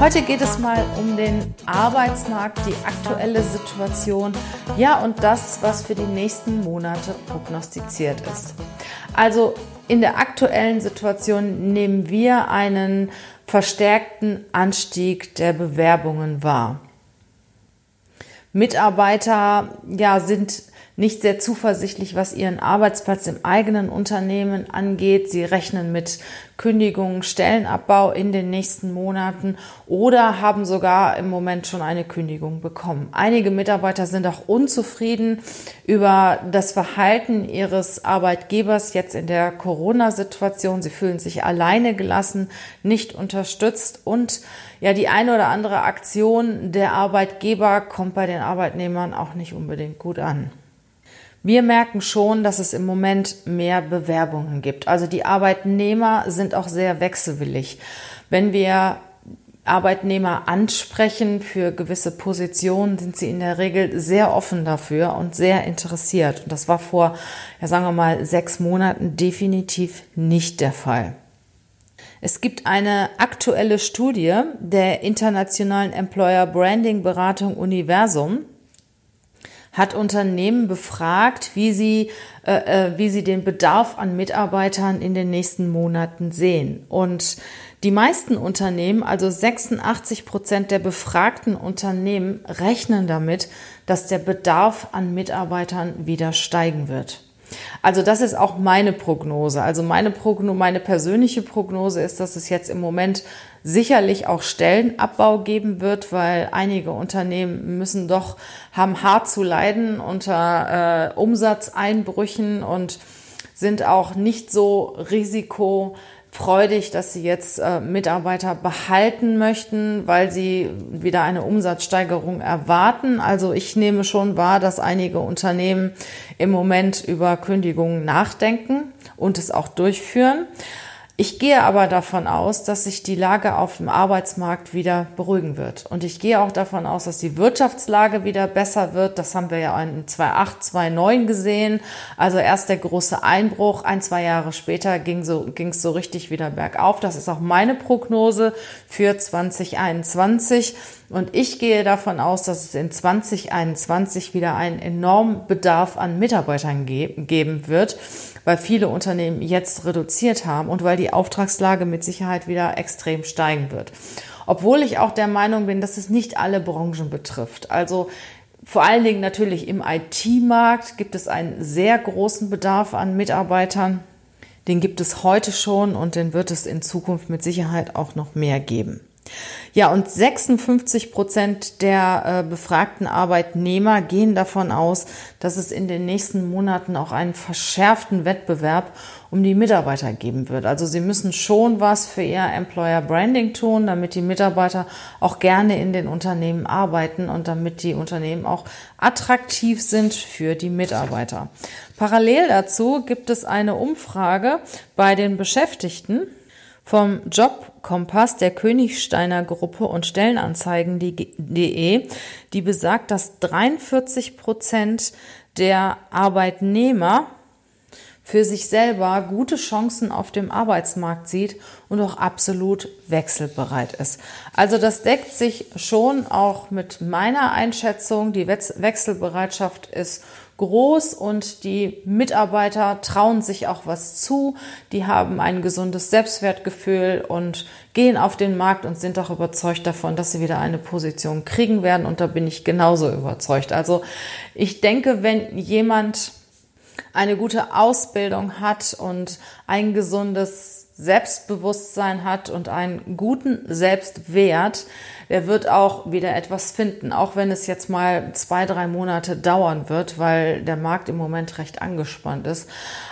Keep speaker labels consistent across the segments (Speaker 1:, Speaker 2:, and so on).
Speaker 1: Heute geht es mal um den Arbeitsmarkt, die aktuelle Situation, ja und das, was für die nächsten Monate prognostiziert ist. Also in der aktuellen Situation nehmen wir einen verstärkten Anstieg der Bewerbungen wahr. Mitarbeiter ja, sind nicht sehr zuversichtlich, was ihren Arbeitsplatz im eigenen Unternehmen angeht. Sie rechnen mit Kündigungen, Stellenabbau in den nächsten Monaten oder haben sogar im Moment schon eine Kündigung bekommen. Einige Mitarbeiter sind auch unzufrieden über das Verhalten ihres Arbeitgebers jetzt in der Corona-Situation. Sie fühlen sich alleine gelassen, nicht unterstützt und ja, die eine oder andere Aktion der Arbeitgeber kommt bei den Arbeitnehmern auch nicht unbedingt gut an. Wir merken schon, dass es im Moment mehr Bewerbungen gibt. Also die Arbeitnehmer sind auch sehr wechselwillig. Wenn wir Arbeitnehmer ansprechen für gewisse Positionen, sind sie in der Regel sehr offen dafür und sehr interessiert. Und das war vor, ja sagen wir mal, sechs Monaten definitiv nicht der Fall. Es gibt eine aktuelle Studie der internationalen Employer Branding Beratung Universum, hat Unternehmen befragt, wie sie, äh, äh, wie sie den Bedarf an Mitarbeitern in den nächsten Monaten sehen. Und die meisten Unternehmen, also 86 Prozent der befragten Unternehmen, rechnen damit, dass der Bedarf an Mitarbeitern wieder steigen wird. Also das ist auch meine Prognose. Also meine Prognose, meine persönliche Prognose ist, dass es jetzt im Moment sicherlich auch Stellenabbau geben wird, weil einige Unternehmen müssen doch, haben hart zu leiden unter äh, Umsatzeinbrüchen und sind auch nicht so risiko freudig, dass sie jetzt äh, Mitarbeiter behalten möchten, weil sie wieder eine Umsatzsteigerung erwarten. Also ich nehme schon wahr, dass einige Unternehmen im Moment über Kündigungen nachdenken und es auch durchführen. Ich gehe aber davon aus, dass sich die Lage auf dem Arbeitsmarkt wieder beruhigen wird. Und ich gehe auch davon aus, dass die Wirtschaftslage wieder besser wird. Das haben wir ja in 2008, 2009 gesehen. Also erst der große Einbruch. Ein, zwei Jahre später ging so, so richtig wieder bergauf. Das ist auch meine Prognose für 2021. Und ich gehe davon aus, dass es in 2021 wieder einen enormen Bedarf an Mitarbeitern geben wird weil viele Unternehmen jetzt reduziert haben und weil die Auftragslage mit Sicherheit wieder extrem steigen wird. Obwohl ich auch der Meinung bin, dass es nicht alle Branchen betrifft. Also vor allen Dingen natürlich im IT-Markt gibt es einen sehr großen Bedarf an Mitarbeitern. Den gibt es heute schon und den wird es in Zukunft mit Sicherheit auch noch mehr geben. Ja, und 56 Prozent der äh, befragten Arbeitnehmer gehen davon aus, dass es in den nächsten Monaten auch einen verschärften Wettbewerb um die Mitarbeiter geben wird. Also sie müssen schon was für ihr Employer Branding tun, damit die Mitarbeiter auch gerne in den Unternehmen arbeiten und damit die Unternehmen auch attraktiv sind für die Mitarbeiter. Parallel dazu gibt es eine Umfrage bei den Beschäftigten vom Jobkompass der Königsteiner Gruppe und Stellenanzeigen.de, die besagt, dass 43 Prozent der Arbeitnehmer für sich selber gute Chancen auf dem Arbeitsmarkt sieht und auch absolut wechselbereit ist. Also das deckt sich schon auch mit meiner Einschätzung. Die Wechselbereitschaft ist groß und die Mitarbeiter trauen sich auch was zu. Die haben ein gesundes Selbstwertgefühl und gehen auf den Markt und sind auch überzeugt davon, dass sie wieder eine Position kriegen werden. Und da bin ich genauso überzeugt. Also ich denke, wenn jemand eine gute Ausbildung hat und ein gesundes Selbstbewusstsein hat und einen guten Selbstwert, der wird auch wieder etwas finden, auch wenn es jetzt mal zwei, drei Monate dauern wird, weil der Markt im Moment recht angespannt ist.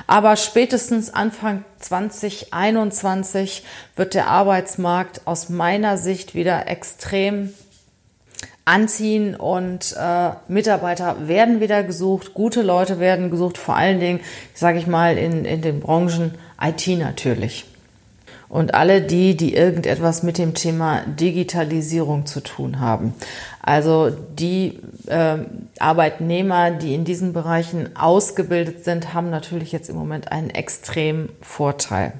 Speaker 1: Aber spätestens Anfang 2021 wird der Arbeitsmarkt aus meiner Sicht wieder extrem anziehen und äh, Mitarbeiter werden wieder gesucht, gute Leute werden gesucht, vor allen Dingen, sage ich mal, in, in den Branchen IT natürlich. Und alle die, die irgendetwas mit dem Thema Digitalisierung zu tun haben. Also die äh, Arbeitnehmer, die in diesen Bereichen ausgebildet sind, haben natürlich jetzt im Moment einen extremen Vorteil.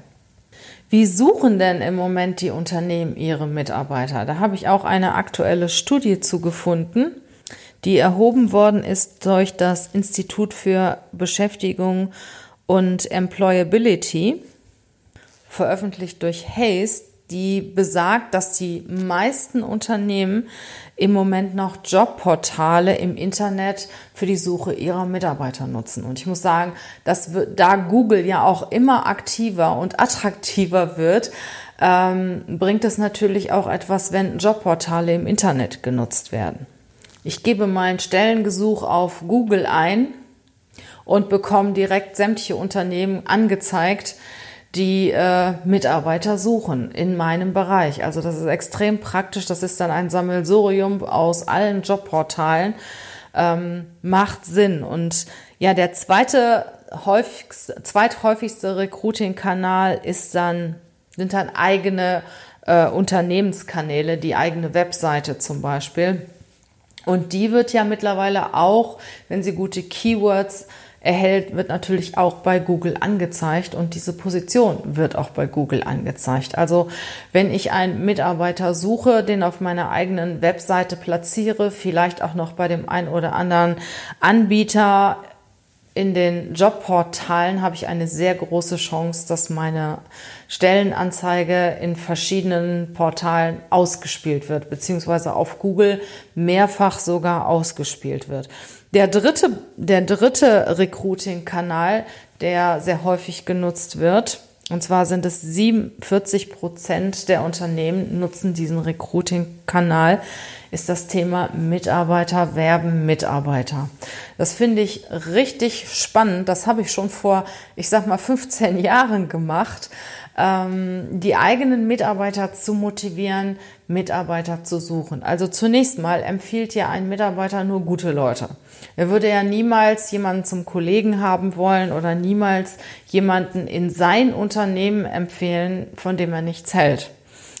Speaker 1: Wie suchen denn im Moment die Unternehmen ihre Mitarbeiter? Da habe ich auch eine aktuelle Studie zugefunden, die erhoben worden ist durch das Institut für Beschäftigung und Employability, veröffentlicht durch Haste, die besagt, dass die meisten Unternehmen im Moment noch Jobportale im Internet für die Suche ihrer Mitarbeiter nutzen. Und ich muss sagen, dass da Google ja auch immer aktiver und attraktiver wird, ähm, bringt es natürlich auch etwas, wenn Jobportale im Internet genutzt werden. Ich gebe meinen Stellengesuch auf Google ein und bekomme direkt sämtliche Unternehmen angezeigt, die äh, Mitarbeiter suchen in meinem Bereich. Also das ist extrem praktisch. Das ist dann ein Sammelsurium aus allen Jobportalen. Ähm, macht Sinn. Und ja, der zweite häufigste, zweithäufigste Recruiting-Kanal ist dann, sind dann eigene äh, Unternehmenskanäle, die eigene Webseite zum Beispiel. Und die wird ja mittlerweile auch, wenn sie gute Keywords erhält, wird natürlich auch bei Google angezeigt und diese Position wird auch bei Google angezeigt. Also wenn ich einen Mitarbeiter suche, den auf meiner eigenen Webseite platziere, vielleicht auch noch bei dem einen oder anderen Anbieter in den Jobportalen habe ich eine sehr große Chance, dass meine Stellenanzeige in verschiedenen Portalen ausgespielt wird, beziehungsweise auf Google mehrfach sogar ausgespielt wird. Der dritte, der dritte Recruiting-Kanal, der sehr häufig genutzt wird, und zwar sind es 47 Prozent der Unternehmen nutzen diesen Recruiting-Kanal, ist das Thema Mitarbeiter werben Mitarbeiter. Das finde ich richtig spannend. Das habe ich schon vor, ich sag mal, 15 Jahren gemacht ähm, die eigenen Mitarbeiter zu motivieren, Mitarbeiter zu suchen. Also zunächst mal empfiehlt ja ein Mitarbeiter nur gute Leute. Er würde ja niemals jemanden zum Kollegen haben wollen oder niemals jemanden in sein Unternehmen empfehlen, von dem er nichts hält.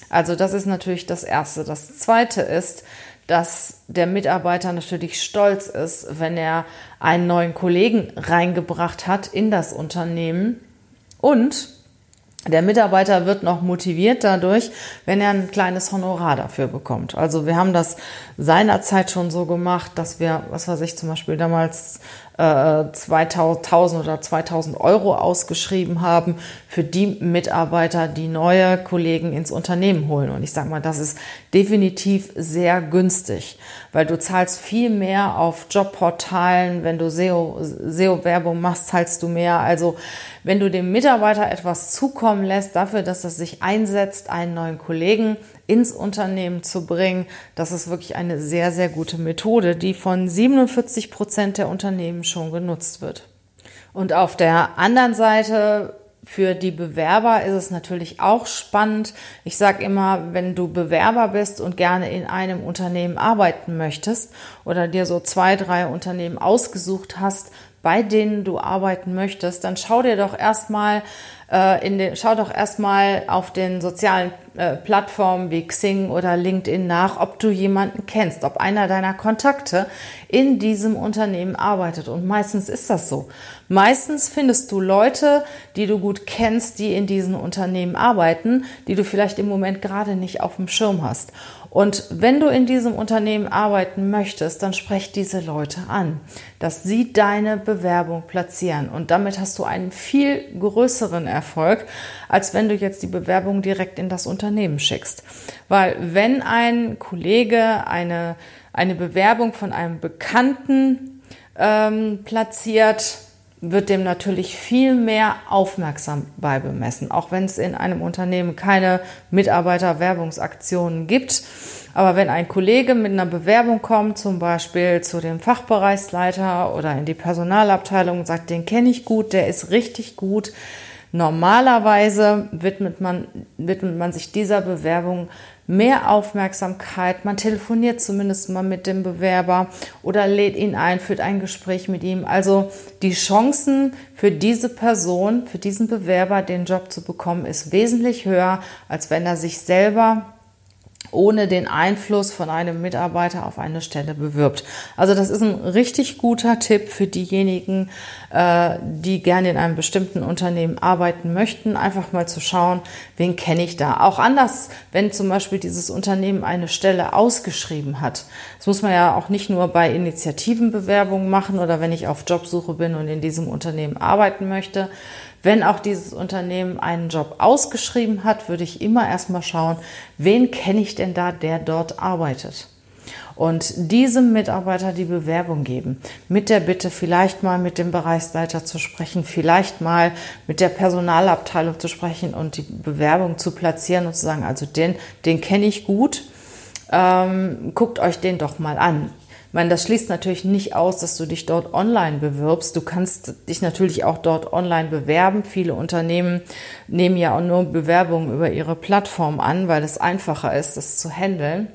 Speaker 1: Also das ist natürlich das Erste. Das Zweite ist, dass der Mitarbeiter natürlich stolz ist, wenn er einen neuen Kollegen reingebracht hat in das Unternehmen und der Mitarbeiter wird noch motiviert dadurch, wenn er ein kleines Honorar dafür bekommt. Also wir haben das seinerzeit schon so gemacht, dass wir, was weiß ich, zum Beispiel damals äh, 2000 oder 2000 Euro ausgeschrieben haben für die Mitarbeiter, die neue Kollegen ins Unternehmen holen. Und ich sage mal, das ist definitiv sehr günstig, weil du zahlst viel mehr auf Jobportalen, wenn du SEO, SEO-Werbung machst, zahlst du mehr. Also wenn du dem Mitarbeiter etwas zukommen lässt dafür, dass er sich einsetzt, einen neuen Kollegen ins Unternehmen zu bringen. Das ist wirklich eine sehr, sehr gute Methode, die von 47 Prozent der Unternehmen schon genutzt wird. Und auf der anderen Seite für die Bewerber ist es natürlich auch spannend. Ich sage immer, wenn du Bewerber bist und gerne in einem Unternehmen arbeiten möchtest oder dir so zwei, drei Unternehmen ausgesucht hast, bei denen du arbeiten möchtest, dann schau dir doch erstmal äh, in den, schau doch erstmal auf den sozialen äh, Plattformen wie Xing oder LinkedIn nach, ob du jemanden kennst, ob einer deiner Kontakte in diesem Unternehmen arbeitet. Und meistens ist das so. Meistens findest du Leute, die du gut kennst, die in diesen Unternehmen arbeiten, die du vielleicht im Moment gerade nicht auf dem Schirm hast. Und wenn du in diesem Unternehmen arbeiten möchtest, dann sprech diese Leute an, dass sie deine Bewerbung platzieren. Und damit hast du einen viel größeren Erfolg, als wenn du jetzt die Bewerbung direkt in das Unternehmen schickst. Weil wenn ein Kollege eine, eine Bewerbung von einem Bekannten ähm, platziert, wird dem natürlich viel mehr aufmerksam beibemessen, auch wenn es in einem Unternehmen keine Mitarbeiterwerbungsaktionen gibt. Aber wenn ein Kollege mit einer Bewerbung kommt, zum Beispiel zu dem Fachbereichsleiter oder in die Personalabteilung und sagt, den kenne ich gut, der ist richtig gut, normalerweise widmet man, widmet man sich dieser Bewerbung mehr Aufmerksamkeit. Man telefoniert zumindest mal mit dem Bewerber oder lädt ihn ein, führt ein Gespräch mit ihm. Also die Chancen für diese Person, für diesen Bewerber, den Job zu bekommen, ist wesentlich höher, als wenn er sich selber ohne den Einfluss von einem Mitarbeiter auf eine Stelle bewirbt. Also das ist ein richtig guter Tipp für diejenigen, äh, die gerne in einem bestimmten Unternehmen arbeiten möchten, einfach mal zu schauen, wen kenne ich da. Auch anders, wenn zum Beispiel dieses Unternehmen eine Stelle ausgeschrieben hat. Das muss man ja auch nicht nur bei Initiativenbewerbungen machen oder wenn ich auf Jobsuche bin und in diesem Unternehmen arbeiten möchte, wenn auch dieses Unternehmen einen Job ausgeschrieben hat, würde ich immer erstmal schauen, wen kenne ich denn da, der dort arbeitet. Und diesem Mitarbeiter die Bewerbung geben. Mit der Bitte, vielleicht mal mit dem Bereichsleiter zu sprechen, vielleicht mal mit der Personalabteilung zu sprechen und die Bewerbung zu platzieren und zu sagen, also den, den kenne ich gut. Ähm, guckt euch den doch mal an. Ich meine, das schließt natürlich nicht aus, dass du dich dort online bewirbst. Du kannst dich natürlich auch dort online bewerben. Viele Unternehmen nehmen ja auch nur Bewerbungen über ihre Plattform an, weil es einfacher ist, das zu handeln.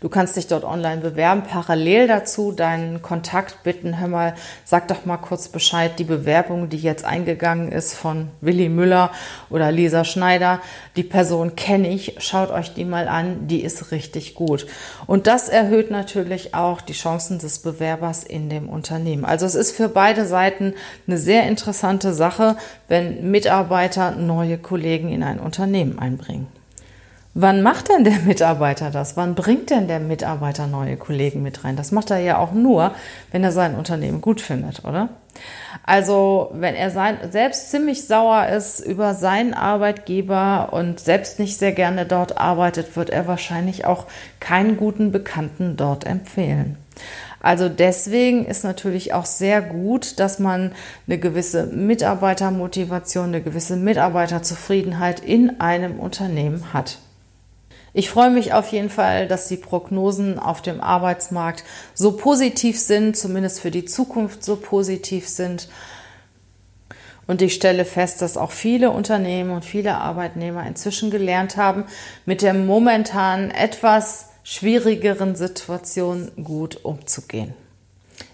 Speaker 1: Du kannst dich dort online bewerben, parallel dazu deinen Kontakt bitten, hör mal, sag doch mal kurz Bescheid, die Bewerbung, die jetzt eingegangen ist von Willi Müller oder Lisa Schneider, die Person kenne ich, schaut euch die mal an, die ist richtig gut. Und das erhöht natürlich auch die Chancen des Bewerbers in dem Unternehmen. Also es ist für beide Seiten eine sehr interessante Sache, wenn Mitarbeiter neue Kollegen in ein Unternehmen einbringen. Wann macht denn der Mitarbeiter das? Wann bringt denn der Mitarbeiter neue Kollegen mit rein? Das macht er ja auch nur, wenn er sein Unternehmen gut findet, oder? Also, wenn er sein, selbst ziemlich sauer ist über seinen Arbeitgeber und selbst nicht sehr gerne dort arbeitet, wird er wahrscheinlich auch keinen guten Bekannten dort empfehlen. Also deswegen ist natürlich auch sehr gut, dass man eine gewisse Mitarbeitermotivation, eine gewisse Mitarbeiterzufriedenheit in einem Unternehmen hat. Ich freue mich auf jeden Fall, dass die Prognosen auf dem Arbeitsmarkt so positiv sind, zumindest für die Zukunft so positiv sind. Und ich stelle fest, dass auch viele Unternehmen und viele Arbeitnehmer inzwischen gelernt haben, mit der momentan etwas schwierigeren Situation gut umzugehen.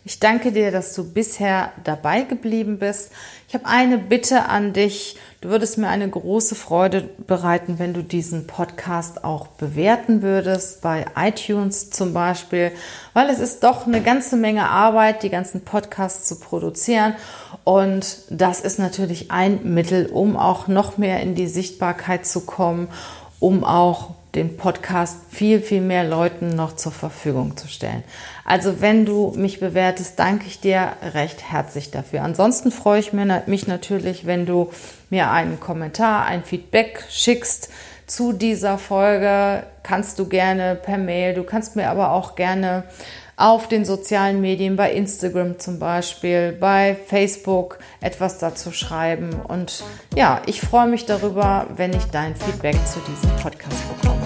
Speaker 1: Ich danke dir, dass du bisher dabei geblieben bist. Ich habe eine Bitte an dich. Du würdest mir eine große Freude bereiten, wenn du diesen Podcast auch bewerten würdest, bei iTunes zum Beispiel, weil es ist doch eine ganze Menge Arbeit, die ganzen Podcasts zu produzieren. Und das ist natürlich ein Mittel, um auch noch mehr in die Sichtbarkeit zu kommen, um auch den Podcast viel, viel mehr Leuten noch zur Verfügung zu stellen. Also wenn du mich bewertest, danke ich dir recht herzlich dafür. Ansonsten freue ich mich natürlich, wenn du mir einen Kommentar, ein Feedback schickst zu dieser Folge. Kannst du gerne per Mail, du kannst mir aber auch gerne auf den sozialen Medien, bei Instagram zum Beispiel, bei Facebook etwas dazu schreiben. Und ja, ich freue mich darüber, wenn ich dein Feedback zu diesem Podcast bekomme.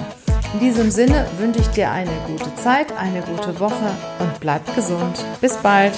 Speaker 1: In diesem Sinne wünsche ich dir eine gute Zeit, eine gute Woche und bleib gesund. Bis bald.